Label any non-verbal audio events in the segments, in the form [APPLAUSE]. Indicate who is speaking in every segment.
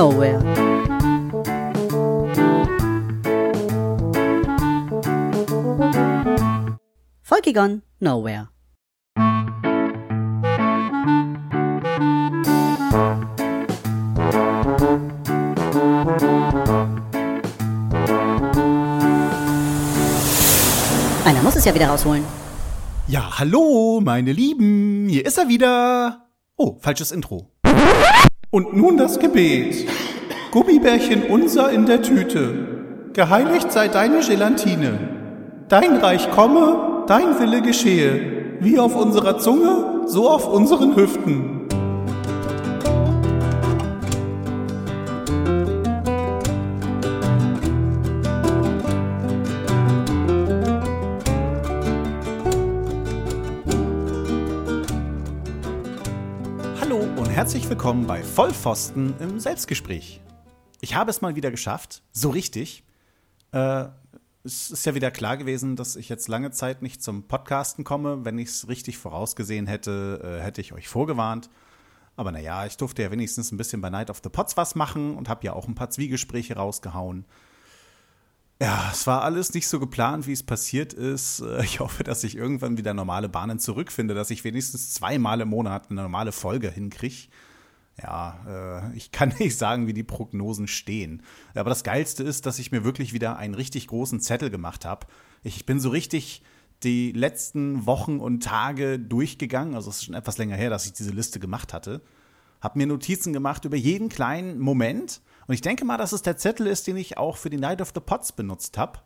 Speaker 1: Nowhere. Folge Gone Nowhere. Einer muss es ja wieder rausholen.
Speaker 2: Ja, hallo, meine Lieben, hier ist er wieder. Oh, falsches Intro. Und nun das Gebet. Gummibärchen unser in der Tüte. Geheiligt sei deine Gelatine. Dein Reich komme, dein Wille geschehe. Wie auf unserer Zunge, so auf unseren Hüften. Und herzlich willkommen bei Vollpfosten im Selbstgespräch. Ich habe es mal wieder geschafft, so richtig. Äh, es ist ja wieder klar gewesen, dass ich jetzt lange Zeit nicht zum Podcasten komme. Wenn ich es richtig vorausgesehen hätte, äh, hätte ich euch vorgewarnt. Aber naja, ich durfte ja wenigstens ein bisschen bei Night of the Pots was machen und habe ja auch ein paar Zwiegespräche rausgehauen. Ja, es war alles nicht so geplant, wie es passiert ist. Äh, Ich hoffe, dass ich irgendwann wieder normale Bahnen zurückfinde, dass ich wenigstens zweimal im Monat eine normale Folge hinkriege. Ja, äh, ich kann [LAUGHS] nicht sagen, wie die Prognosen stehen. Aber das Geilste ist, dass ich mir wirklich wieder einen richtig großen Zettel gemacht habe. Ich bin so richtig die letzten Wochen und Tage durchgegangen. Also es ist schon etwas länger her, dass ich diese Liste gemacht hatte. Hab mir Notizen gemacht über jeden kleinen Moment. Und ich denke mal, dass es der Zettel ist, den ich auch für die Night of the Pots benutzt habe.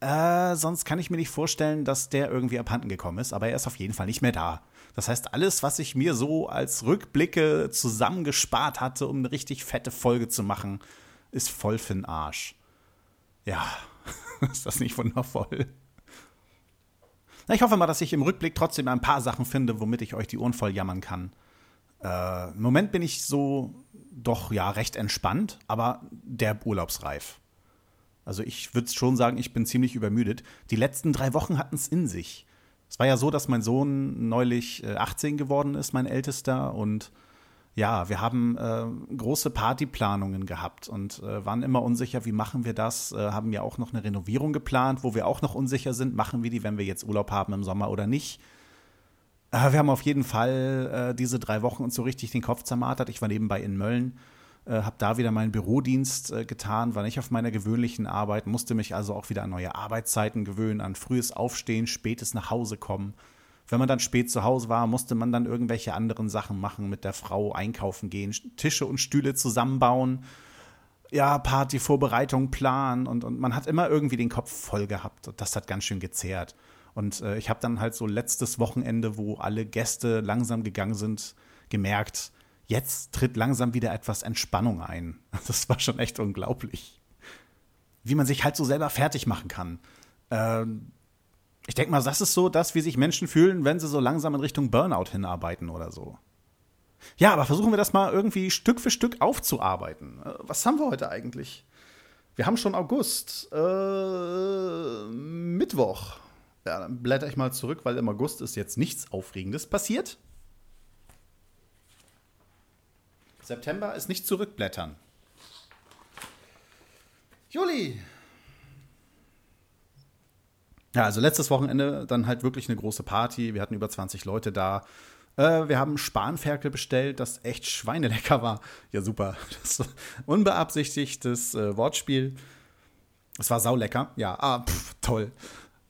Speaker 2: Äh, sonst kann ich mir nicht vorstellen, dass der irgendwie abhanden gekommen ist, aber er ist auf jeden Fall nicht mehr da. Das heißt, alles, was ich mir so als Rückblicke zusammengespart hatte, um eine richtig fette Folge zu machen, ist voll für'n Arsch. Ja, [LAUGHS] ist das nicht wundervoll? Na, ich hoffe mal, dass ich im Rückblick trotzdem ein paar Sachen finde, womit ich euch die Ohren voll jammern kann. Äh, Im Moment bin ich so doch ja recht entspannt, aber derb urlaubsreif. Also ich würde schon sagen, ich bin ziemlich übermüdet. Die letzten drei Wochen hatten es in sich. Es war ja so, dass mein Sohn neulich äh, 18 geworden ist, mein Ältester, und ja, wir haben äh, große Partyplanungen gehabt und äh, waren immer unsicher, wie machen wir das, äh, haben ja auch noch eine Renovierung geplant, wo wir auch noch unsicher sind, machen wir die, wenn wir jetzt Urlaub haben im Sommer oder nicht. Wir haben auf jeden Fall äh, diese drei Wochen uns so richtig den Kopf zermartert. Ich war nebenbei in Mölln, äh, habe da wieder meinen Bürodienst äh, getan, war nicht auf meiner gewöhnlichen Arbeit, musste mich also auch wieder an neue Arbeitszeiten gewöhnen, an frühes Aufstehen, spätes nach Hause kommen. Wenn man dann spät zu Hause war, musste man dann irgendwelche anderen Sachen machen, mit der Frau einkaufen gehen, Tische und Stühle zusammenbauen, ja, Partyvorbereitung planen und, und man hat immer irgendwie den Kopf voll gehabt und das hat ganz schön gezehrt. Und äh, ich habe dann halt so letztes Wochenende, wo alle Gäste langsam gegangen sind, gemerkt, jetzt tritt langsam wieder etwas Entspannung ein. [LAUGHS] Das war schon echt unglaublich. Wie man sich halt so selber fertig machen kann. Ähm, ich denke mal, das ist so das, wie sich Menschen fühlen, wenn sie so langsam in Richtung Burnout hinarbeiten oder so. Ja, aber versuchen wir das mal irgendwie Stück für Stück aufzuarbeiten. Äh, Was haben wir heute eigentlich? Wir haben schon August. Äh, Mittwoch. Ja, blätter ich mal zurück, weil im August ist jetzt nichts Aufregendes passiert. September ist nicht zurückblättern. Juli. Ja, also letztes Wochenende dann halt wirklich eine große Party. Wir hatten über 20 Leute da. Äh, wir haben Spanferkel bestellt, das echt schweinelecker war. Ja, super. Das [LAUGHS] unbeabsichtigtes äh, Wortspiel. Es war saulecker. Ja, ah, pff, toll.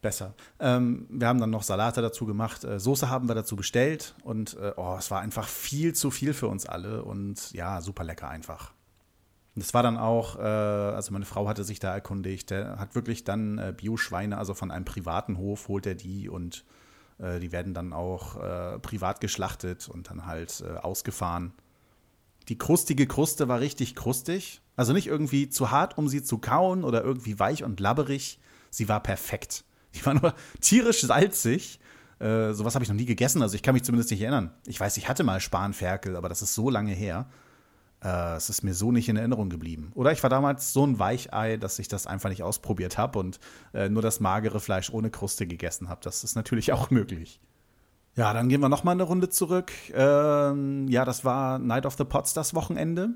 Speaker 2: Besser. Ähm, wir haben dann noch Salate dazu gemacht. Äh, Soße haben wir dazu bestellt. Und äh, oh, es war einfach viel zu viel für uns alle. Und ja, super lecker einfach. Es war dann auch, äh, also meine Frau hatte sich da erkundigt, der hat wirklich dann äh, Bioschweine, also von einem privaten Hof holt er die und äh, die werden dann auch äh, privat geschlachtet und dann halt äh, ausgefahren. Die krustige Kruste war richtig krustig, also nicht irgendwie zu hart, um sie zu kauen oder irgendwie weich und labberig. Sie war perfekt. Die war nur [LAUGHS] tierisch salzig. Äh, sowas habe ich noch nie gegessen, also ich kann mich zumindest nicht erinnern. Ich weiß, ich hatte mal Spanferkel, aber das ist so lange her. Äh, es ist mir so nicht in Erinnerung geblieben. Oder ich war damals so ein Weichei, dass ich das einfach nicht ausprobiert habe und äh, nur das magere Fleisch ohne Kruste gegessen habe. Das ist natürlich [LAUGHS] auch möglich. Ja, dann gehen wir noch mal eine Runde zurück. Ähm, ja, das war Night of the Pots das Wochenende.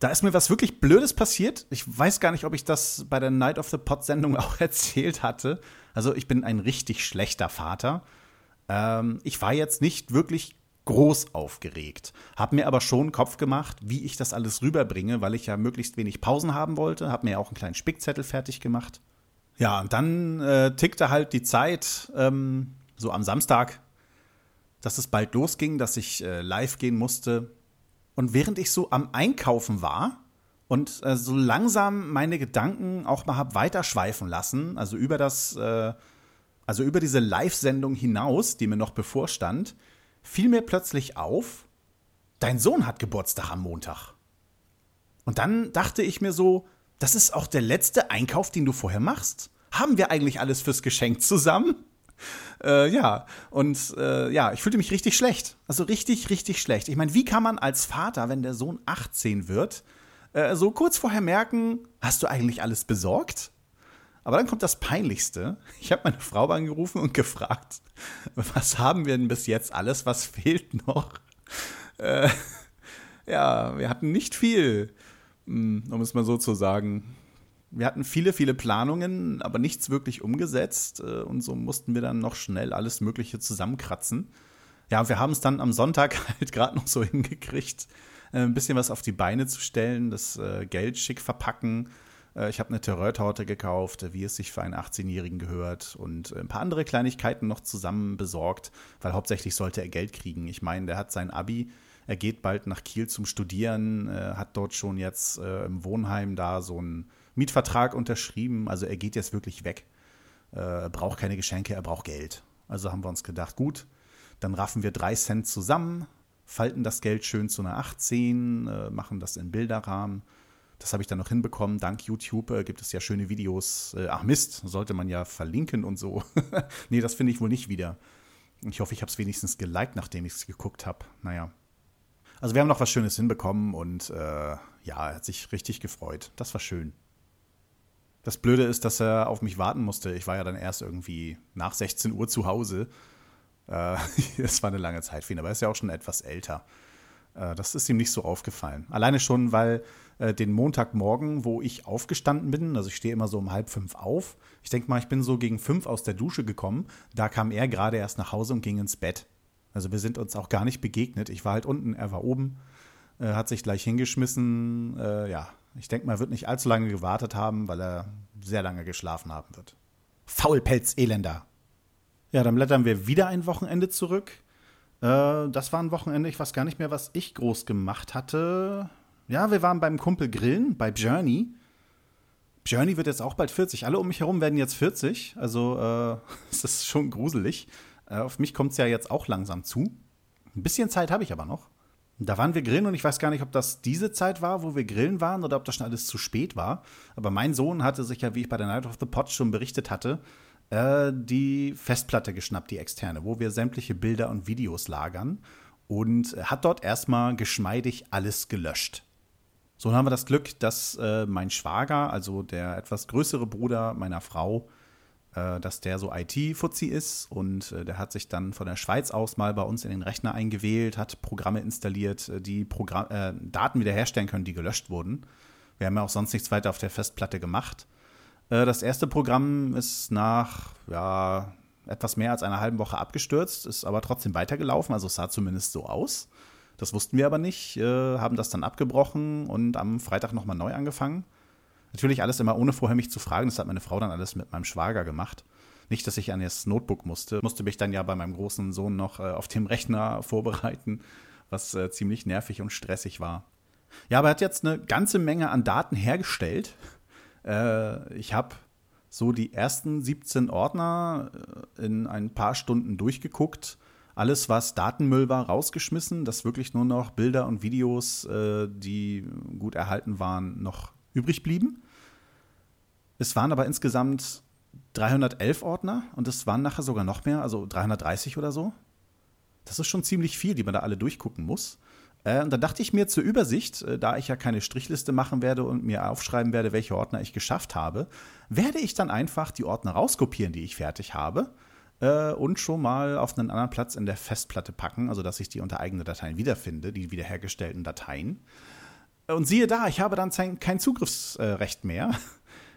Speaker 2: Da ist mir was wirklich Blödes passiert. Ich weiß gar nicht, ob ich das bei der Night of the Pot Sendung [LAUGHS] auch erzählt hatte. Also ich bin ein richtig schlechter Vater. Ähm, ich war jetzt nicht wirklich groß aufgeregt, habe mir aber schon Kopf gemacht, wie ich das alles rüberbringe, weil ich ja möglichst wenig Pausen haben wollte, habe mir auch einen kleinen Spickzettel fertig gemacht. Ja, und dann äh, tickte halt die Zeit, ähm, so am Samstag, dass es bald losging, dass ich äh, live gehen musste. Und während ich so am Einkaufen war und äh, so langsam meine Gedanken auch mal hab weiterschweifen lassen, also über das, äh, also über diese Live-Sendung hinaus, die mir noch bevorstand, fiel mir plötzlich auf, dein Sohn hat Geburtstag am Montag. Und dann dachte ich mir so, das ist auch der letzte Einkauf, den du vorher machst. Haben wir eigentlich alles fürs Geschenk zusammen? [LAUGHS] Äh, ja, und äh, ja, ich fühlte mich richtig schlecht. Also richtig, richtig schlecht. Ich meine, wie kann man als Vater, wenn der Sohn 18 wird, äh, so kurz vorher merken, hast du eigentlich alles besorgt? Aber dann kommt das Peinlichste. Ich habe meine Frau angerufen und gefragt, was haben wir denn bis jetzt alles? Was fehlt noch? Äh, ja, wir hatten nicht viel, hm, um es mal so zu sagen. Wir hatten viele, viele Planungen, aber nichts wirklich umgesetzt. Äh, und so mussten wir dann noch schnell alles Mögliche zusammenkratzen. Ja, wir haben es dann am Sonntag [LAUGHS] halt gerade noch so hingekriegt, ein bisschen was auf die Beine zu stellen, das äh, Geld schick verpacken äh, ich habe eine Terreur-Torte gekauft, wie es sich für einen 18-Jährigen gehört und ein paar andere Kleinigkeiten noch zusammen besorgt, weil hauptsächlich sollte er Geld kriegen. Ich meine, der hat sein Abi, er geht bald nach Kiel zum Studieren, äh, hat dort schon jetzt äh, im Wohnheim da so einen Mietvertrag unterschrieben. Also er geht jetzt wirklich weg. Er braucht keine Geschenke, er braucht Geld. Also haben wir uns gedacht, gut, dann raffen wir drei Cent zusammen, falten das Geld schön zu einer 18, machen das in Bilderrahmen das habe ich dann noch hinbekommen. Dank YouTube äh, gibt es ja schöne Videos. Äh, ach Mist, sollte man ja verlinken und so. [LAUGHS] nee, das finde ich wohl nicht wieder. Ich hoffe, ich habe es wenigstens geliked, nachdem ich es geguckt habe. Naja. Also wir haben noch was Schönes hinbekommen und äh, ja, er hat sich richtig gefreut. Das war schön. Das Blöde ist, dass er auf mich warten musste. Ich war ja dann erst irgendwie nach 16 Uhr zu Hause. Äh, [LAUGHS] das war eine lange Zeit für ihn, aber er ist ja auch schon etwas älter. Äh, das ist ihm nicht so aufgefallen. Alleine schon, weil äh, den Montagmorgen, wo ich aufgestanden bin, also ich stehe immer so um halb fünf auf. Ich denke mal, ich bin so gegen fünf aus der Dusche gekommen. Da kam er gerade erst nach Hause und ging ins Bett. Also wir sind uns auch gar nicht begegnet. Ich war halt unten, er war oben, äh, hat sich gleich hingeschmissen. Äh, ja, ich denke mal, er wird nicht allzu lange gewartet haben, weil er sehr lange geschlafen haben wird. Faulpelz, Elender. Ja, dann blättern wir wieder ein Wochenende zurück. Äh, das war ein Wochenende, ich weiß gar nicht mehr, was ich groß gemacht hatte. Ja, wir waren beim Kumpel Grillen, bei Journey. Journey wird jetzt auch bald 40. Alle um mich herum werden jetzt 40. Also, äh, [LAUGHS] es ist schon gruselig. Äh, auf mich kommt es ja jetzt auch langsam zu. Ein bisschen Zeit habe ich aber noch. Da waren wir grillen und ich weiß gar nicht, ob das diese Zeit war, wo wir grillen waren oder ob das schon alles zu spät war. Aber mein Sohn hatte sich ja, wie ich bei der Night of the Pot schon berichtet hatte, äh, die Festplatte geschnappt, die externe, wo wir sämtliche Bilder und Videos lagern und hat dort erstmal geschmeidig alles gelöscht. So haben wir das Glück, dass äh, mein Schwager, also der etwas größere Bruder meiner Frau, äh, dass der so IT-Fuzzi ist und äh, der hat sich dann von der Schweiz aus mal bei uns in den Rechner eingewählt, hat Programme installiert, äh, die Programm äh, Daten wiederherstellen können, die gelöscht wurden. Wir haben ja auch sonst nichts weiter auf der Festplatte gemacht. Äh, das erste Programm ist nach ja, etwas mehr als einer halben Woche abgestürzt, ist aber trotzdem weitergelaufen, also es sah zumindest so aus. Das wussten wir aber nicht, äh, haben das dann abgebrochen und am Freitag nochmal neu angefangen. Natürlich alles immer ohne vorher mich zu fragen, das hat meine Frau dann alles mit meinem Schwager gemacht. Nicht, dass ich an das Notebook musste, musste mich dann ja bei meinem großen Sohn noch äh, auf dem Rechner [LAUGHS] vorbereiten, was ziemlich nervig und stressig war. Ja, aber er hat jetzt eine ganze Menge an Daten hergestellt äh, ich habe so die ersten 17 Ordner äh, in ein paar Stunden durchgeguckt. Alles, was Datenmüll war, rausgeschmissen, dass wirklich nur noch Bilder und Videos, äh, die gut erhalten waren, noch übrig blieben. Es waren aber insgesamt 311 Ordner und es waren nachher sogar noch mehr, also 330 oder so. Das ist schon ziemlich viel, die man da alle durchgucken muss. Äh, und dann dachte ich mir zur Übersicht, äh, da ich ja keine Strichliste machen werde und mir aufschreiben werde, welche Ordner ich geschafft habe, werde ich dann einfach die Ordner rauskopieren, die ich fertig habe äh, und schon mal auf einen anderen Platz in der Festplatte packen, also dass ich die unter eigene Dateien wiederfinde, die wiederhergestellten Dateien. Und siehe da, ich habe dann kein Zugriffsrecht mehr.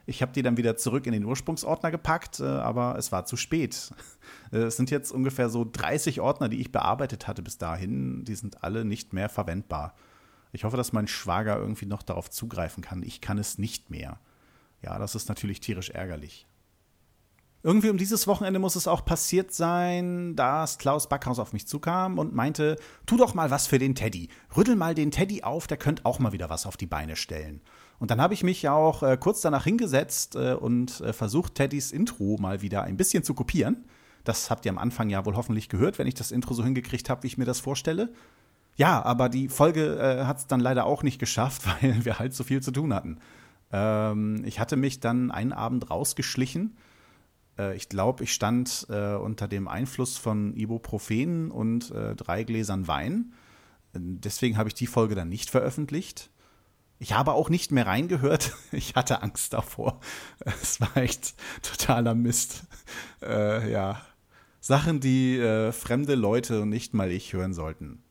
Speaker 2: Ich habe die dann wieder zurück in den Ursprungsordner gepackt, äh, aber es war zu spät. [LAUGHS] Äh, es sind jetzt ungefähr so 30 Ordner, die ich bearbeitet hatte bis dahin. Die sind alle nicht mehr verwendbar. Ich hoffe, dass mein Schwager irgendwie noch darauf zugreifen kann. Ich kann es nicht mehr. Ja, das ist natürlich tierisch ärgerlich. Irgendwie um dieses Wochenende muss es auch passiert sein, dass Klaus Backhaus auf mich zukam und meinte, tu doch mal was für den Teddy. Rüttel mal den Teddy auf, der könnte auch mal wieder was auf die Beine stellen. Und dann habe ich mich auch äh, kurz danach hingesetzt äh, und äh, versucht, Teddys Intro mal wieder ein bisschen zu kopieren. Das habt ihr am Anfang ja wohl hoffentlich gehört, wenn ich das Intro so hingekriegt habe, wie ich mir das vorstelle. Ja, aber die Folge äh, hat es dann leider auch nicht geschafft, [LAUGHS] weil wir halt so viel zu tun hatten. Ähm, ich hatte mich dann einen Abend rausgeschlichen äh, ich glaube, ich stand äh, unter dem Einfluss von Ibuprofen und drei Gläsern Wein. Deswegen habe ich die Folge dann nicht veröffentlicht. Ich habe auch nicht mehr reingehört. [LAUGHS] Ich hatte Angst davor. Es war echt totaler Mist. Äh, ja. Sachen, die äh, fremde Leute und nicht mal ich hören sollten.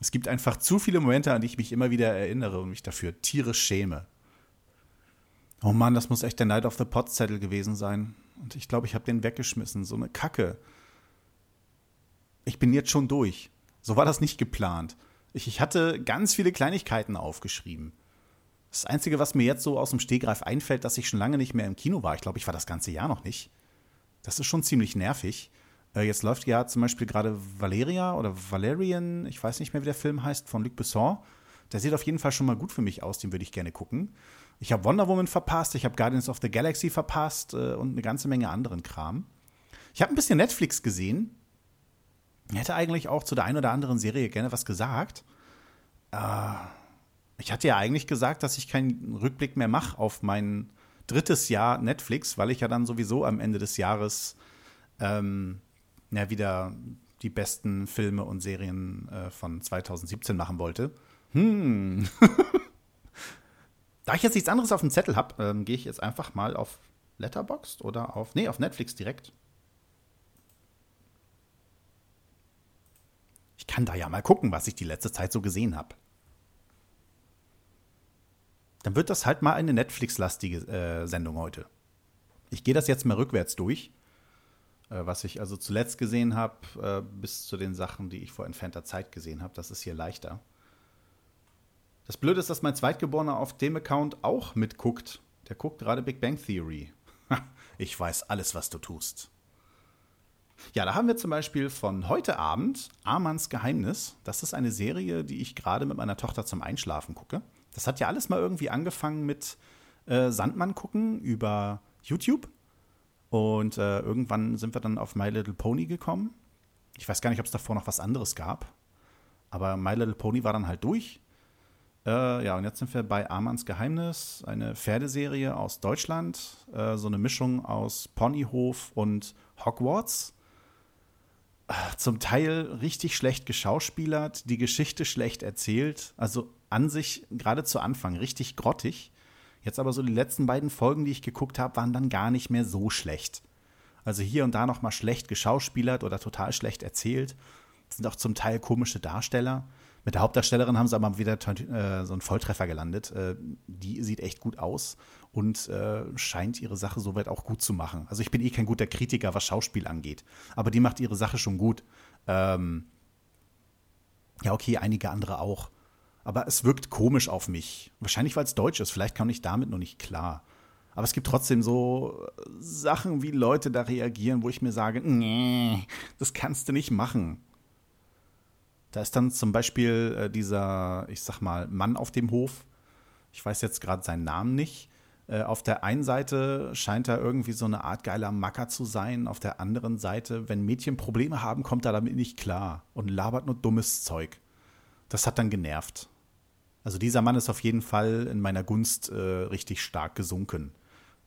Speaker 2: Es gibt einfach zu viele Momente, an die ich mich immer wieder erinnere und mich dafür tierisch schäme. Oh Mann, das muss echt der Night of the Pots Zettel gewesen sein. Und ich glaube, ich habe den weggeschmissen. So eine Kacke. Ich bin jetzt schon durch. So war das nicht geplant. Ich, ich hatte ganz viele Kleinigkeiten aufgeschrieben. Das Einzige, was mir jetzt so aus dem Stehgreif einfällt, dass ich schon lange nicht mehr im Kino war. Ich glaube, ich war das ganze Jahr noch nicht. Das ist schon ziemlich nervig. Äh, jetzt läuft ja zum Beispiel gerade Valeria oder Valerian, ich weiß nicht mehr, wie der Film heißt, von Luc Besson. Der sieht auf jeden Fall schon mal gut für mich aus, den würde ich gerne gucken. Ich habe Wonder Woman verpasst, ich habe Guardians of the Galaxy verpasst äh, und eine ganze Menge anderen Kram. Ich habe ein bisschen Netflix gesehen. Hätte eigentlich auch zu der einen oder anderen Serie gerne was gesagt. Äh, ich hatte ja eigentlich gesagt, dass ich keinen Rückblick mehr mache auf mein drittes Jahr Netflix, weil ich ja dann sowieso am Ende des Jahres ähm, ja, wieder die besten Filme und Serien äh, von 2017 machen wollte. Hm. [LAUGHS] Da ich jetzt nichts anderes auf dem Zettel habe, ähm, gehe ich jetzt einfach mal auf Letterboxd oder auf, nee, auf Netflix direkt. Ich kann da ja mal gucken, was ich die letzte Zeit so gesehen habe. Dann wird das halt mal eine Netflix-lastige äh, Sendung heute. Ich gehe das jetzt mal rückwärts durch, äh, was ich also zuletzt gesehen habe, äh, bis zu den Sachen, die ich vor entfernter Zeit gesehen habe. Das ist hier leichter. Das Blöde ist, dass mein Zweitgeborener auf dem Account auch mitguckt. Der guckt gerade Big Bang Theory. [LAUGHS] ich weiß alles, was du tust. Ja, da haben wir zum Beispiel von heute Abend Amanns Geheimnis. Das ist eine Serie, die ich gerade mit meiner Tochter zum Einschlafen gucke. Das hat ja alles mal irgendwie angefangen mit äh, Sandmann gucken über YouTube. Und äh, irgendwann sind wir dann auf My Little Pony gekommen. Ich weiß gar nicht, ob es davor noch was anderes gab. Aber My Little Pony war dann halt durch. Äh, ja, und jetzt sind wir bei Amanns Geheimnis, eine Pferdeserie aus Deutschland, äh, so eine Mischung aus Ponyhof und Hogwarts. Zum Teil richtig schlecht geschauspielert, die Geschichte schlecht erzählt, also an sich gerade zu Anfang richtig grottig. Jetzt aber so die letzten beiden Folgen, die ich geguckt habe, waren dann gar nicht mehr so schlecht. Also hier und da noch mal schlecht geschauspielert oder total schlecht erzählt. Das sind auch zum Teil komische Darsteller. Mit der Hauptdarstellerin haben sie aber wieder äh, so einen Volltreffer gelandet. Äh, die sieht echt gut aus und äh, scheint ihre Sache soweit auch gut zu machen. Also ich bin eh kein guter Kritiker, was Schauspiel angeht. Aber die macht ihre Sache schon gut. Ähm ja, okay, einige andere auch. Aber es wirkt komisch auf mich. Wahrscheinlich, weil es Deutsch ist. Vielleicht kam ich damit noch nicht klar. Aber es gibt trotzdem so Sachen, wie Leute da reagieren, wo ich mir sage, nee, das kannst du nicht machen. Da ist dann zum Beispiel äh, dieser, ich sag mal, Mann auf dem Hof. Ich weiß jetzt gerade seinen Namen nicht. Äh, auf der einen Seite scheint er irgendwie so eine Art geiler Macker zu sein. Auf der anderen Seite, wenn Mädchen Probleme haben, kommt er damit nicht klar und labert nur dummes Zeug. Das hat dann genervt. Also dieser Mann ist auf jeden Fall in meiner Gunst äh, richtig stark gesunken.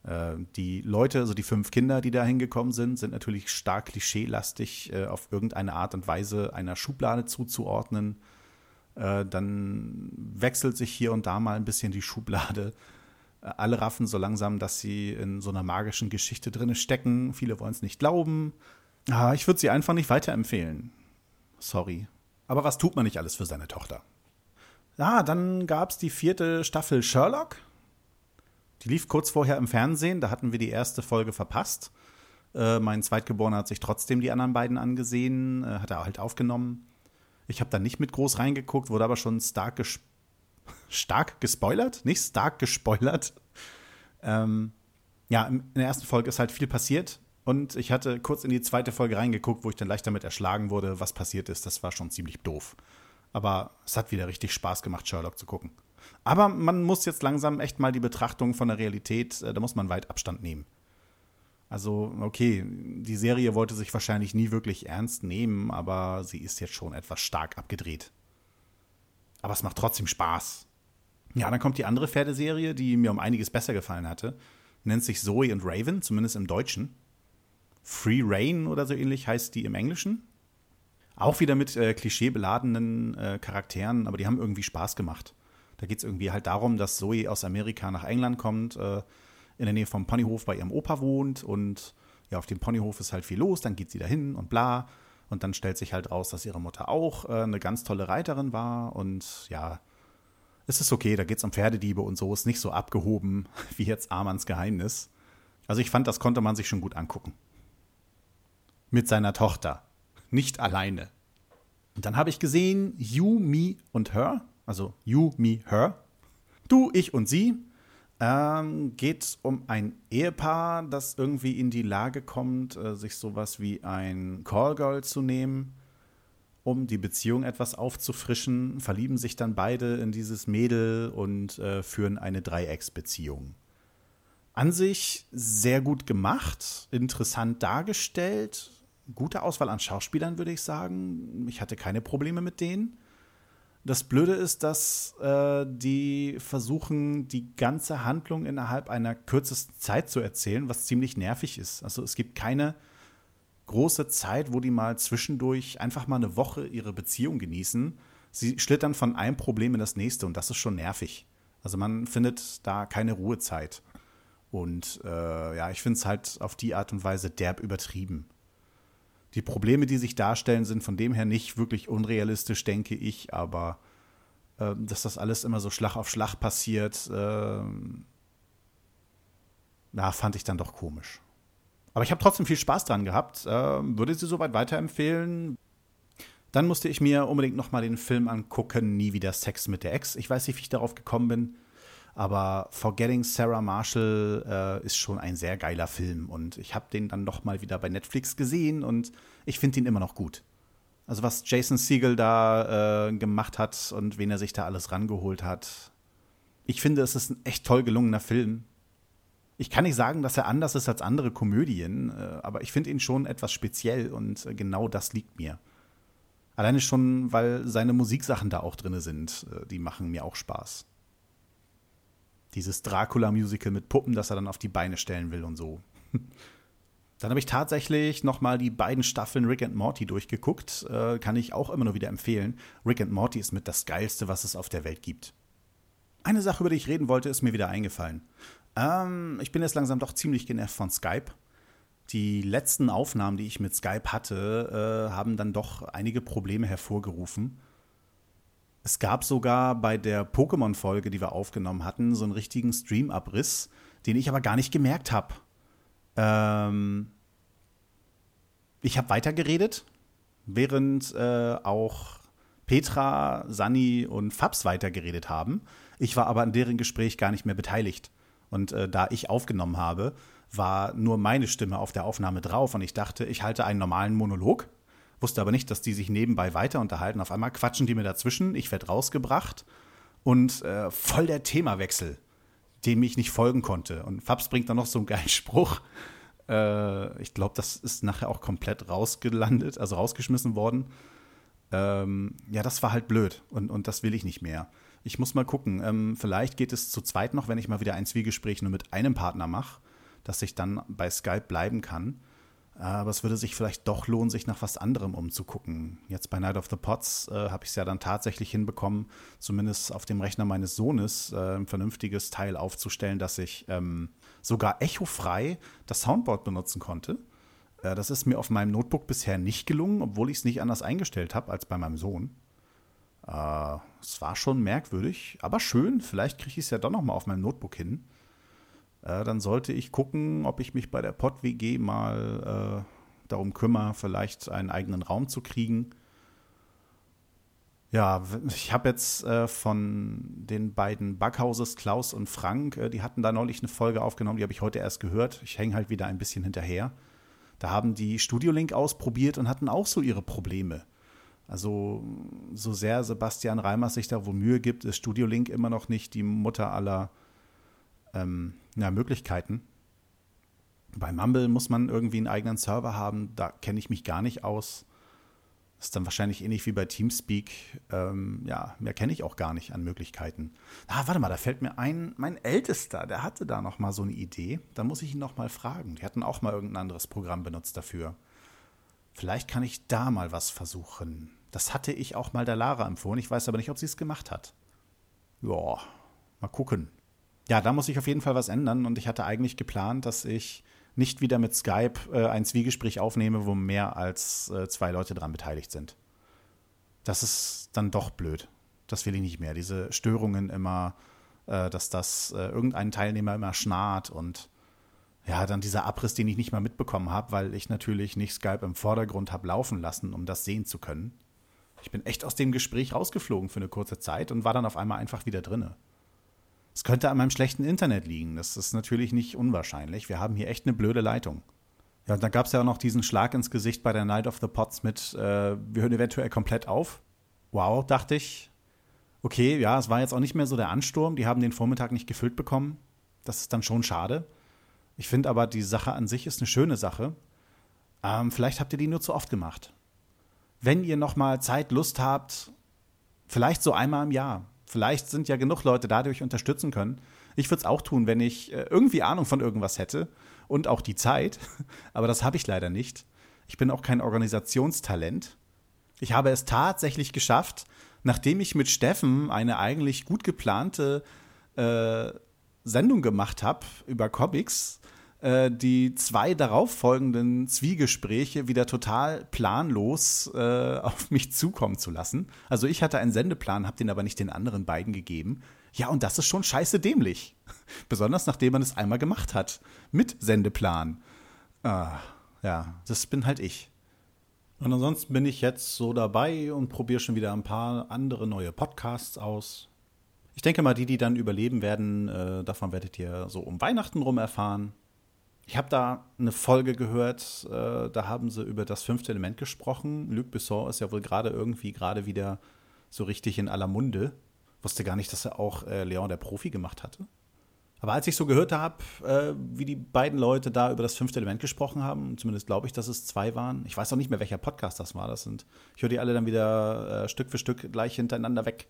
Speaker 2: Äh, die Leute, also die fünf Kinder, die da hingekommen sind, sind natürlich stark klischeelastig äh, auf irgendeine Art und Weise einer Schublade zuzuordnen. Äh, dann wechselt sich hier und da mal ein bisschen die Schublade. Alle raffen so langsam, dass sie in so einer magischen Geschichte drin stecken. Viele wollen es nicht glauben. Ah, ich würde sie einfach nicht weiterempfehlen. Sorry. Aber was tut man nicht alles für seine Tochter? Ja, dann gab es die vierte Staffel Sherlock. Die lief kurz vorher im Fernsehen, da hatten wir die erste Folge verpasst. Äh, mein Zweitgeborener hat sich trotzdem die anderen beiden angesehen, äh, hat er halt aufgenommen. Ich habe da nicht mit groß reingeguckt, wurde aber schon stark, ges stark gespoilert, nicht stark gespoilert. Ähm, ja, in der ersten Folge ist halt viel passiert und ich hatte kurz in die zweite Folge reingeguckt, wo ich dann leicht damit erschlagen wurde, was passiert ist. Das war schon ziemlich doof. Aber es hat wieder richtig Spaß gemacht, Sherlock zu gucken. Aber man muss jetzt langsam echt mal die Betrachtung von der Realität, äh, da muss man weit Abstand nehmen. Also, okay, die Serie wollte sich wahrscheinlich nie wirklich ernst nehmen, aber sie ist jetzt schon etwas stark abgedreht. Aber es macht trotzdem Spaß. Ja, dann kommt die andere Pferdeserie, die mir um einiges besser gefallen hatte. Nennt sich Zoe und Raven, zumindest im Deutschen. Free Rain oder so ähnlich heißt die im Englischen. Auch wieder mit äh, klischeebeladenen äh, Charakteren, aber die haben irgendwie Spaß gemacht. Da geht es irgendwie halt darum, dass Zoe aus Amerika nach England kommt, äh, in der Nähe vom Ponyhof bei ihrem Opa wohnt und ja, auf dem Ponyhof ist halt viel los, dann geht sie dahin und bla. Und dann stellt sich halt raus, dass ihre Mutter auch äh, eine ganz tolle Reiterin war und ja, es ist okay, da geht es um Pferdediebe und so, ist nicht so abgehoben [LAUGHS] wie jetzt Armands Geheimnis. Also ich fand, das konnte man sich schon gut angucken. Mit seiner Tochter, nicht alleine. Und dann habe ich gesehen, You, Me und Her, also You, Me, Her. Du, ich und sie. Ähm, geht um ein Ehepaar, das irgendwie in die Lage kommt, äh, sich sowas wie ein Callgirl zu nehmen um die Beziehung etwas aufzufrischen, verlieben sich dann beide in dieses Mädel und äh, führen eine Dreiecksbeziehung. An sich sehr gut gemacht, interessant dargestellt, gute Auswahl an Schauspielern, würde ich sagen. Ich hatte keine Probleme mit denen. Das Blöde ist, dass äh, die versuchen, die ganze Handlung innerhalb einer kürzesten Zeit zu erzählen, was ziemlich nervig ist. Also es gibt keine große Zeit, wo die mal zwischendurch einfach mal eine Woche ihre Beziehung genießen. Sie schlittern von einem Problem in das nächste und das ist schon nervig. Also man findet da keine Ruhezeit. Und äh, ja, ich finde es halt auf die Art und Weise derb übertrieben. Die Probleme, die sich darstellen, sind von dem her nicht wirklich unrealistisch, denke ich, aber äh, dass das alles immer so Schlag auf Schlag passiert, äh, fand ich dann doch komisch. Aber ich habe trotzdem viel Spaß dran gehabt. Äh, würde sie soweit weiterempfehlen. Dann musste ich mir unbedingt noch mal den Film angucken, Nie wieder Sex mit der Ex. Ich weiß nicht, wie ich darauf gekommen bin, aber Forgetting Sarah Marshall äh, ist schon ein sehr geiler Film und ich habe den dann noch mal wieder bei Netflix gesehen und ich finde ihn immer noch gut. Also was Jason Siegel da äh, gemacht hat und wen er sich da alles rangeholt hat. Ich finde, es ist ein echt toll gelungener Film ich kann nicht sagen, dass er anders ist als andere Komödien, äh, aber ich finde ihn schon etwas speziell und äh, genau das liegt mir. Alleine schon, weil seine Musiksachen da auch drin sind, äh, die machen mir auch Spaß. Dieses Dracula-Musical mit Puppen, das er dann auf die Beine stellen will und so. [LAUGHS] Dann habe ich tatsächlich noch mal die beiden Staffeln Rick and Morty durchgeguckt. Äh, kann ich auch immer nur wieder empfehlen. Rick and Morty ist mit das Geilste, was es auf der Welt gibt. Eine Sache, über die ich reden wollte, ist mir wieder eingefallen. Ähm, ich bin jetzt langsam doch ziemlich genervt von Skype. Die letzten Aufnahmen, die ich mit Skype hatte, äh, haben dann doch einige Probleme hervorgerufen. Es gab sogar bei der Pokémon-Folge, die wir aufgenommen hatten, so einen richtigen Stream-Abriss, den ich aber gar nicht gemerkt habe. Ähm ich habe weitergeredet, während äh, auch Petra, Sani und Fabs weitergeredet haben. Ich war aber an deren Gespräch gar nicht mehr beteiligt. Und äh, da ich aufgenommen habe, war nur meine Stimme auf der Aufnahme drauf und ich dachte, ich halte einen normalen Monolog, wusste aber nicht, dass die sich nebenbei weiter unterhalten. Auf einmal quatschen die mir dazwischen, ich werde rausgebracht und äh, voll der Themawechsel, dem ich nicht folgen konnte. Und Fabs bringt dann noch so einen geilen Spruch. Äh, ich glaube, das ist nachher auch komplett rausgelandet, also rausgeschmissen worden. Ähm, ja, das war halt blöd und, und das will ich nicht mehr. Ich muss mal gucken. Ähm, vielleicht geht es zu zweit noch, wenn ich mal wieder ein Zwiegespräch nur mit einem Partner mache, dass ich dann bei Skype bleiben kann. Aber es würde sich vielleicht doch lohnen, sich nach was anderem umzugucken. Jetzt bei Night of the Pots äh, habe ich es ja dann tatsächlich hinbekommen, zumindest auf dem Rechner meines Sohnes äh, ein vernünftiges Teil aufzustellen, dass ich ähm, sogar echofrei das Soundboard benutzen konnte. Äh, das ist mir auf meinem Notebook bisher nicht gelungen, obwohl ich es nicht anders eingestellt habe als bei meinem Sohn. Äh, es war schon merkwürdig, aber schön. Vielleicht kriege ich es ja doch noch mal auf meinem Notebook hin. Äh, dann sollte ich gucken, ob ich mich bei der Pod-WG mal äh, darum kümmere, vielleicht einen eigenen Raum zu kriegen. Ja, ich habe jetzt äh, von den beiden Backhauses, Klaus und Frank, äh, die hatten da neulich eine Folge aufgenommen, die habe ich heute erst gehört. Ich hänge halt wieder ein bisschen hinterher. Da haben die Studiolink ausprobiert und hatten auch so ihre Probleme. Also, so sehr Sebastian Reimers sich da wohl Mühe gibt, ist Studiolink immer noch nicht die Mutter aller ähm, ja, Möglichkeiten. Bei Mumble muss man irgendwie einen eigenen Server haben, da kenne ich mich gar nicht aus. Ist dann wahrscheinlich ähnlich wie bei Teamspeak. Ähm, ja, mehr kenne ich auch gar nicht an Möglichkeiten. Ah, warte mal, da fällt mir ein, mein Ältester, der hatte da noch mal so eine Idee. Da muss ich ihn noch mal fragen. Die hatten auch mal irgendein anderes Programm benutzt dafür. Vielleicht kann ich da mal was versuchen. Das hatte ich auch mal der Lara empfohlen. Ich weiß aber nicht, ob sie es gemacht hat. Ja, mal gucken. Ja, da muss ich auf jeden Fall was ändern. Und ich hatte eigentlich geplant, dass ich nicht wieder mit Skype äh, ein Zwiegespräch aufnehme, wo mehr als äh, zwei Leute daran beteiligt sind. Das ist dann doch blöd. Das will ich nicht mehr. Diese Störungen immer, äh, dass das äh, irgendein Teilnehmer immer schnarrt und ja, dann dieser Abriss, den ich nicht mal mitbekommen habe, weil ich natürlich nicht Skype im Vordergrund habe laufen lassen, um das sehen zu können. Ich bin echt aus dem Gespräch rausgeflogen für eine kurze Zeit und war dann auf einmal einfach wieder drinne. Es könnte an meinem schlechten Internet liegen. Das ist natürlich nicht unwahrscheinlich. Wir haben hier echt eine blöde Leitung. Ja, und dann gab es ja auch noch diesen Schlag ins Gesicht bei der Night of the Pots mit, äh, wir hören eventuell komplett auf. Wow, dachte ich. Okay, ja, es war jetzt auch nicht mehr so der Ansturm. Die haben den Vormittag nicht gefüllt bekommen. Das ist dann schon schade. Ich finde aber, die Sache an sich ist eine schöne Sache. Ähm, vielleicht habt ihr die nur zu oft gemacht. Wenn ihr noch mal Zeit, Lust habt, vielleicht so einmal im Jahr, Vielleicht sind ja genug Leute dadurch unterstützen können. Ich würde es auch tun, wenn ich äh, irgendwie Ahnung von irgendwas hätte und auch die Zeit. [LAUGHS] Aber das habe ich leider nicht. Ich bin auch kein Organisationstalent. Ich habe es tatsächlich geschafft, nachdem ich mit Steffen eine eigentlich gut geplante äh, Sendung gemacht habe über Comics, äh, die zwei darauffolgenden Zwiegespräche wieder total planlos äh, auf mich zukommen zu lassen. Also ich hatte einen Sendeplan, habe den aber nicht den anderen beiden gegeben. Ja, und das ist schon scheiße dämlich. [LAUGHS] Besonders nachdem man es einmal gemacht hat. Mit Sendeplan. Ah, ja, das bin halt ich. Und ansonsten bin ich jetzt so dabei und probiere schon wieder ein paar andere neue Podcasts aus. Ich denke mal, die, die dann überleben werden, äh, davon werdet ihr so um Weihnachten rum erfahren. Ich habe da eine Folge gehört, äh, da haben sie über das fünfte Element gesprochen. Luc Besson ist ja wohl gerade irgendwie gerade wieder so richtig in aller Munde. Wusste gar nicht, dass er auch äh, Leon der Profi gemacht hatte. Aber als ich so gehört habe, äh, wie die beiden Leute da über das fünfte Element gesprochen haben, zumindest glaube ich, dass es zwei waren. Ich weiß auch nicht mehr, welcher Podcast das war. Das sind, ich höre die alle dann wieder äh, Stück für Stück gleich hintereinander weg,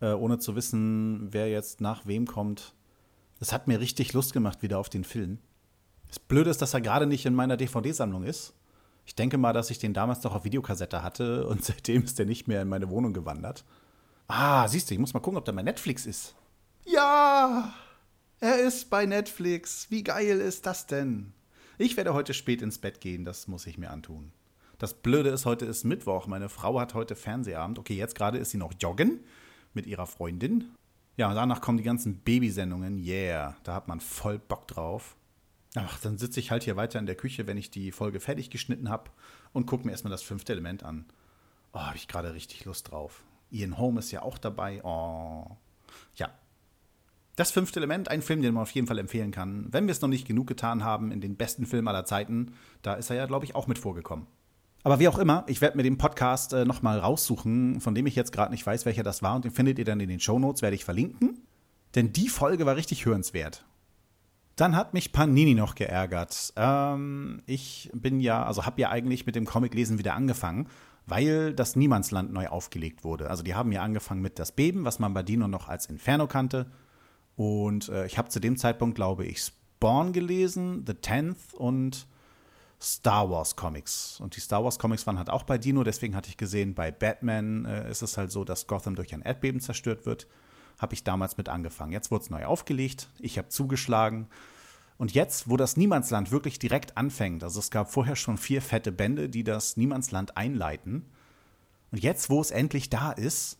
Speaker 2: äh, ohne zu wissen, wer jetzt nach wem kommt. Das hat mir richtig Lust gemacht wieder auf den Film. Das Blöde ist, dass er gerade nicht in meiner DVD-Sammlung ist. Ich denke mal, dass ich den damals doch auf Videokassette hatte [LAUGHS] und seitdem ist der nicht mehr in meine Wohnung gewandert. Ah, siehst du, ich muss mal gucken, ob der bei Netflix ist. Ja, er ist bei Netflix. Wie geil ist das denn? Ich werde heute spät ins Bett gehen, das muss ich mir antun. Das Blöde ist, heute ist Mittwoch. Meine Frau hat heute Fernsehabend. Okay, jetzt gerade ist sie noch joggen mit ihrer Freundin. Ja, danach kommen die ganzen Babysendungen. Yeah, da hat man voll Bock drauf. Ach, dann sitze ich halt hier weiter in der Küche, wenn ich die Folge fertig geschnitten habe und gucke mir erstmal das fünfte Element an. Oh, habe ich gerade richtig Lust drauf. Ian Holm ist ja auch dabei. Oh. Ja. Das fünfte Element, ein Film, den man auf jeden Fall empfehlen kann. Wenn wir es noch nicht genug getan haben in den besten Filmen aller Zeiten, da ist er ja, glaube ich, auch mit vorgekommen. Aber wie auch immer, ich werde mir den Podcast äh, nochmal raussuchen, von dem ich jetzt gerade nicht weiß, welcher das war. Und den findet ihr dann in den Shownotes, werde ich verlinken. Denn die Folge war richtig hörenswert. Dann hat mich Panini noch geärgert. Ähm, ich bin ja, also habe ja eigentlich mit dem Comiclesen wieder angefangen, weil das Niemandsland neu aufgelegt wurde. Also die haben ja angefangen mit das Beben, was man bei Dino noch als Inferno kannte. Und äh, ich habe zu dem Zeitpunkt, glaube ich, Spawn gelesen, The Tenth und Star Wars Comics. Und die Star Wars Comics waren halt auch bei Dino, deswegen hatte ich gesehen, bei Batman äh, ist es halt so, dass Gotham durch ein Erdbeben zerstört wird habe ich damals mit angefangen. Jetzt wurde es neu aufgelegt, ich habe zugeschlagen. Und jetzt, wo das Niemandsland wirklich direkt anfängt, also es gab vorher schon vier fette Bände, die das Niemandsland einleiten. Und jetzt, wo es endlich da ist,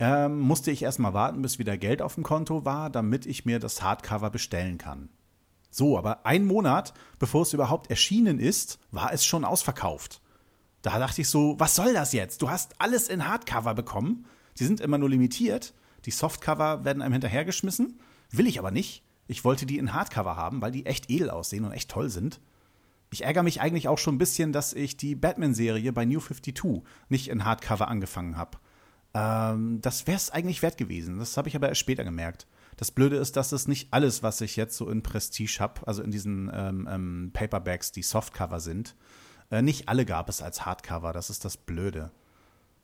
Speaker 2: ähm, musste ich erstmal warten, bis wieder Geld auf dem Konto war, damit ich mir das Hardcover bestellen kann. So, aber ein Monat, bevor es überhaupt erschienen ist, war es schon ausverkauft. Da dachte ich so, was soll das jetzt? Du hast alles in Hardcover bekommen. Die sind immer nur limitiert. Die Softcover werden einem hinterhergeschmissen. Will ich aber nicht. Ich wollte die in Hardcover haben, weil die echt edel aussehen und echt toll sind. Ich ärgere mich eigentlich auch schon ein bisschen, dass ich die Batman-Serie bei New 52 nicht in Hardcover angefangen habe. Ähm, das wäre es eigentlich wert gewesen. Das habe ich aber erst später gemerkt. Das Blöde ist, dass es nicht alles, was ich jetzt so in Prestige habe, also in diesen ähm, ähm, Paperbacks, die Softcover sind, äh, nicht alle gab es als Hardcover. Das ist das Blöde.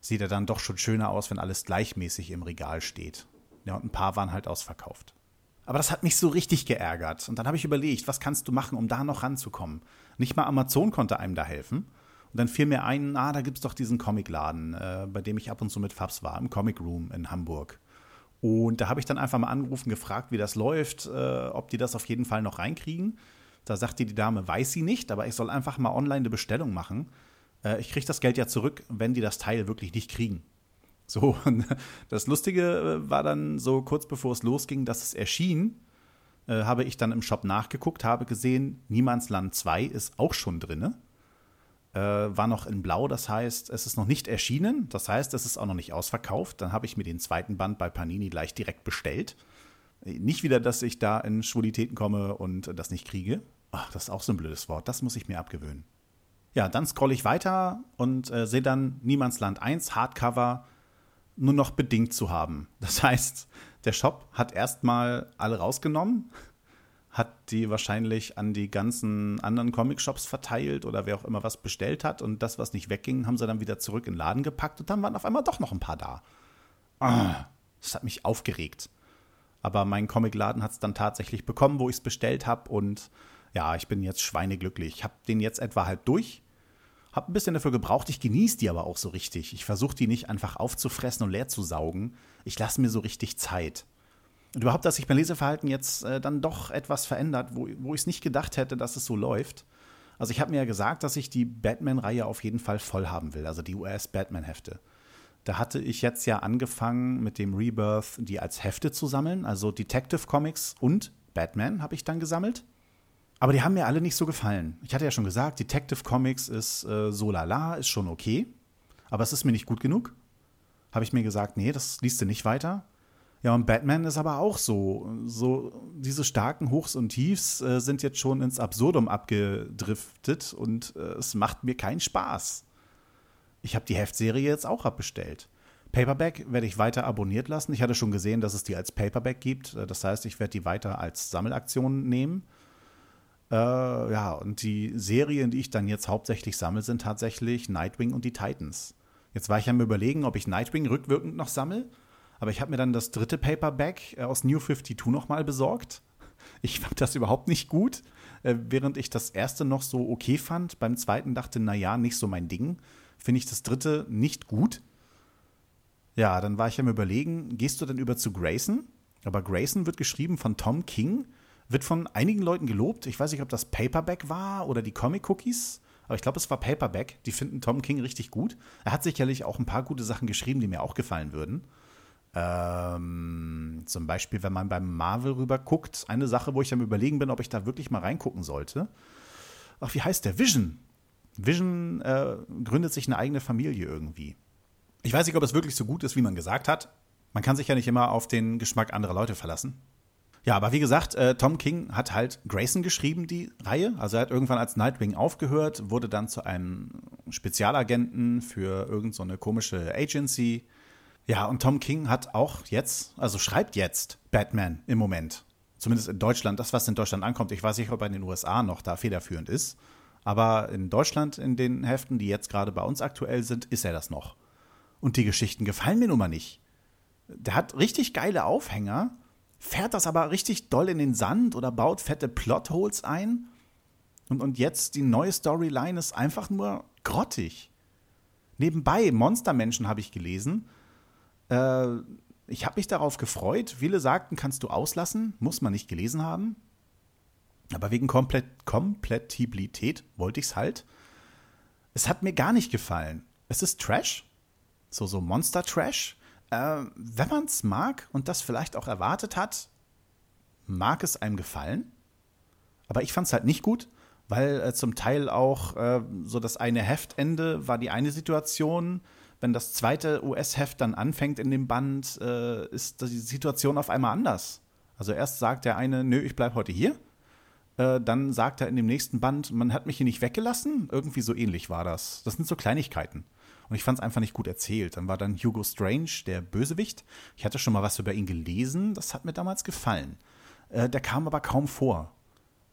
Speaker 2: Sieht ja dann doch schon schöner aus, wenn alles gleichmäßig im Regal steht. Ja, und ein paar waren halt ausverkauft. Aber das hat mich so richtig geärgert. Und dann habe ich überlegt, was kannst du machen, um da noch ranzukommen? Nicht mal Amazon konnte einem da helfen. Und dann fiel mir ein, ah, da gibt es doch diesen Comicladen, äh, bei dem ich ab und zu mit Fabs war, im Comic Room in Hamburg. Und da habe ich dann einfach mal angerufen, gefragt, wie das läuft, äh, ob die das auf jeden Fall noch reinkriegen. Da sagte die Dame, weiß sie nicht, aber ich soll einfach mal online eine Bestellung machen. Äh, ich kriege das Geld ja zurück, wenn die das Teil wirklich nicht kriegen. So, [LAUGHS] und das Lustige äh, war dann so kurz bevor es losging, dass es erschien, äh, habe ich dann im Shop nachgeguckt, habe gesehen, Niemandsland 2 ist auch schon drinne äh, war noch in Blau, das heißt, es ist noch nicht erschienen, das heißt, es ist auch noch nicht ausverkauft. Dann habe ich mir den zweiten Band bei Panini gleich direkt bestellt. Nicht wieder, dass ich da in Schwulitäten komme und das nicht kriege. Ach, das ist auch so ein blödes Wort, das muss ich mir abgewöhnen. Ja, dann scrolle ich weiter und äh, sehe dann Niemandsland 1 Hardcover nur noch bedingt zu haben. [LAUGHS] Das heißt, der Shop hat erstmal alle rausgenommen hat die wahrscheinlich an die ganzen anderen Comic-Shops verteilt oder wer auch immer was bestellt hat. Und das, was nicht wegging, haben sie dann wieder zurück in den Laden gepackt und dann waren auf einmal doch noch ein paar da. Ah, das hat mich aufgeregt. Aber mein Comicladen hat es dann tatsächlich bekommen, wo ich es bestellt habe. Und ja, ich bin jetzt schweineglücklich. Ich habe den jetzt etwa halb durch. Hab ein bisschen dafür gebraucht. Ich genieße die aber auch so richtig. Ich versuche die nicht einfach aufzufressen und leer zu saugen. Ich lasse mir so richtig Zeit. Und überhaupt, dass sich mein Leseverhalten jetzt äh, dann doch etwas verändert, wo, wo ich es nicht gedacht hätte, dass es so läuft. Also ich habe mir ja gesagt, dass ich die Batman-Reihe auf jeden Fall voll haben will, also die US-Batman-Hefte. Da hatte ich jetzt ja angefangen mit dem Rebirth, die als Hefte zu sammeln, also Detective Comics und Batman habe ich dann gesammelt. Aber die haben mir alle nicht so gefallen. Ich hatte ja schon gesagt, Detective Comics ist äh, so lala, ist schon okay, aber es ist mir nicht gut genug. Habe ich mir gesagt, nee, das liest du nicht weiter. Ja, und Batman ist aber auch so. So, diese starken Hochs und Tiefs äh, sind jetzt schon ins Absurdum abgedriftet und äh, es macht mir keinen Spaß. Ich habe die Heftserie jetzt auch abbestellt. Paperback werde ich weiter abonniert lassen. Ich hatte schon gesehen, dass es die als Paperback gibt. Äh, das heißt, ich werde die weiter als Sammelaktion nehmen. Äh, ja, und die Serien, die ich dann jetzt hauptsächlich sammle, sind tatsächlich Nightwing und die Titans. Jetzt war ich am überlegen, ob ich Nightwing rückwirkend noch sammle aber ich habe mir dann das dritte Paperback äh, aus New 52 nochmal besorgt. Ich fand das überhaupt nicht gut. Äh, während ich das erste noch so okay fand, beim zweiten dachte, naja, nicht so mein Ding, finde ich das dritte nicht gut. Ja, dann war ich am Überlegen, gehst du denn über zu Grayson? Aber Grayson wird geschrieben von Tom King, wird von einigen Leuten gelobt. Ich weiß nicht, ob das Paperback war oder die Comic Cookies. Aber ich glaube, es war Paperback. Die finden Tom King richtig gut. Er hat sicherlich auch ein paar gute Sachen geschrieben, die mir auch gefallen würden. Ähm, zum Beispiel, wenn man beim Marvel rüber guckt, eine Sache, wo ich am Überlegen bin, ob ich da wirklich mal reingucken sollte. Ach, wie heißt der? Vision. Vision äh, gründet sich eine eigene Familie irgendwie. Ich weiß nicht, ob es wirklich so gut ist, wie man gesagt hat. Man kann sich ja nicht immer auf den Geschmack anderer Leute verlassen. Ja, aber wie gesagt, äh, Tom King hat halt Grayson geschrieben, die Reihe. Also er hat irgendwann als Nightwing aufgehört, wurde dann zu einem Spezialagenten für irgendeine so komische Agency ja, und Tom King hat auch jetzt, also schreibt jetzt Batman im Moment. Zumindest in Deutschland, das, was in Deutschland ankommt. Ich weiß nicht, ob er in den USA noch da federführend ist. Aber in Deutschland, in den Heften, die jetzt gerade bei uns aktuell sind, ist er das noch. Und die Geschichten gefallen mir nun mal nicht. Der hat richtig geile Aufhänger, fährt das aber richtig doll in den Sand oder baut fette Plotholes ein. Und, und jetzt die neue Storyline ist einfach nur grottig. Nebenbei, Monstermenschen habe ich gelesen. Äh, ich habe mich darauf gefreut. Viele sagten, kannst du auslassen, muss man nicht gelesen haben. Aber wegen Komplett Komplettibilität wollte ich es halt. Es hat mir gar nicht gefallen. Es ist Trash, so so Monster Trash. Äh, wenn man es mag und das vielleicht auch erwartet hat, mag es einem gefallen. Aber ich fand es halt nicht gut, weil äh, zum Teil auch äh, so das eine Heftende war die eine Situation. Wenn das zweite US-Heft dann anfängt in dem Band, äh, ist die Situation auf einmal anders. Also erst sagt der eine, nö, ich bleib heute hier. Äh, dann sagt er in dem nächsten Band, man hat mich hier nicht weggelassen. Irgendwie so ähnlich war das. Das sind so Kleinigkeiten. Und ich fand es einfach nicht gut erzählt. Dann war dann Hugo Strange, der Bösewicht. Ich hatte schon mal was über ihn gelesen. Das hat mir damals gefallen. Äh, der kam aber kaum vor.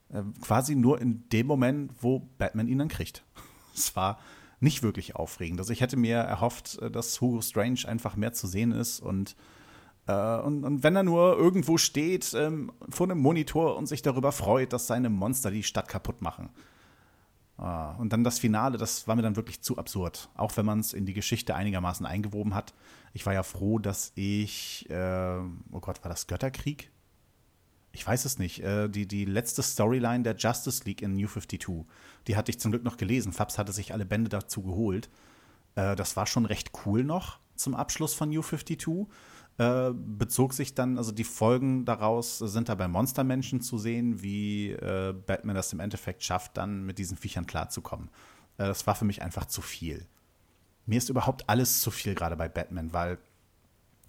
Speaker 2: Äh, quasi nur in dem Moment, wo Batman ihn dann kriegt. [LAUGHS] Es war nicht wirklich aufregend. Also ich hätte mir erhofft, äh, dass Hugo Strange einfach mehr zu sehen ist und äh, und, und, wenn er nur irgendwo steht ähm, vor einem Monitor und sich darüber freut, dass seine Monster die Stadt kaputt machen. Äh, und dann das Finale, das war mir dann wirklich zu absurd. Auch wenn man es in die Geschichte einigermaßen eingewoben hat. Ich war ja froh, dass ich, äh, oh Gott, war das Götterkrieg? Ich weiß es nicht. Äh, die, die letzte Storyline der Justice League in New 52, die hatte ich zum Glück noch gelesen. Fabs hatte sich alle Bände dazu geholt. Äh, das war schon recht cool noch zum Abschluss von New 52 äh, bezog sich dann, also die Folgen daraus sind da bei Monstermenschen zu sehen, wie äh, Batman das im Endeffekt schafft, dann mit diesen Viechern klarzukommen. Äh, das war für mich einfach zu viel. Mir ist überhaupt alles zu viel gerade bei Batman, weil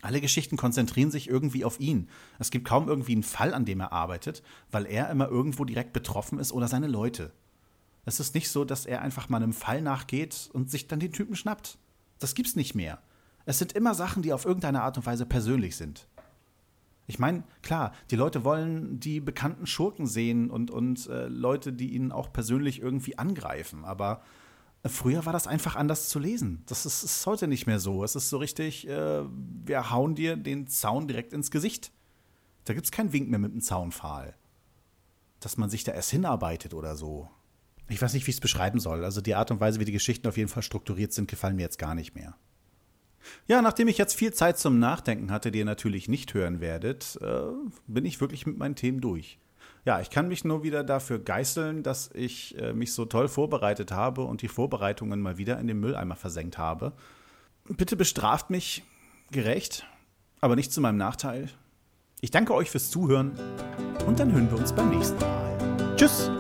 Speaker 2: alle Geschichten konzentrieren sich irgendwie auf ihn. Es gibt kaum irgendwie einen Fall, an dem er arbeitet, weil er immer irgendwo direkt betroffen ist oder seine Leute. Es ist nicht so, dass er einfach mal einem Fall nachgeht und sich dann den Typen schnappt. Das gibt's nicht mehr. Es sind immer Sachen, die auf irgendeine Art und Weise persönlich sind. Ich meine, klar, die Leute wollen die bekannten Schurken sehen und, und äh, Leute, die ihnen auch persönlich irgendwie angreifen. Aber äh, früher war das einfach anders zu lesen. Das ist, ist heute nicht mehr so. Es ist so richtig, äh, wir hauen dir den Zaun direkt ins Gesicht. Da gibt es keinen Wink mehr mit dem Zaunpfahl. Dass man sich da erst hinarbeitet oder so. Ich weiß nicht, wie ich es beschreiben soll. Also die Art und Weise, wie die Geschichten auf jeden Fall strukturiert sind, gefallen mir jetzt gar nicht mehr. Ja, nachdem ich jetzt viel Zeit zum Nachdenken hatte, die ihr natürlich nicht hören werdet, äh, bin ich wirklich mit meinen Themen durch. Ja, ich kann mich nur wieder dafür geißeln, dass ich äh, mich so toll vorbereitet habe und die Vorbereitungen mal wieder in den Mülleimer versenkt habe. Bitte bestraft mich gerecht, aber nicht zu meinem Nachteil. Ich danke euch fürs Zuhören und dann hören wir uns beim nächsten Mal. Tschüss!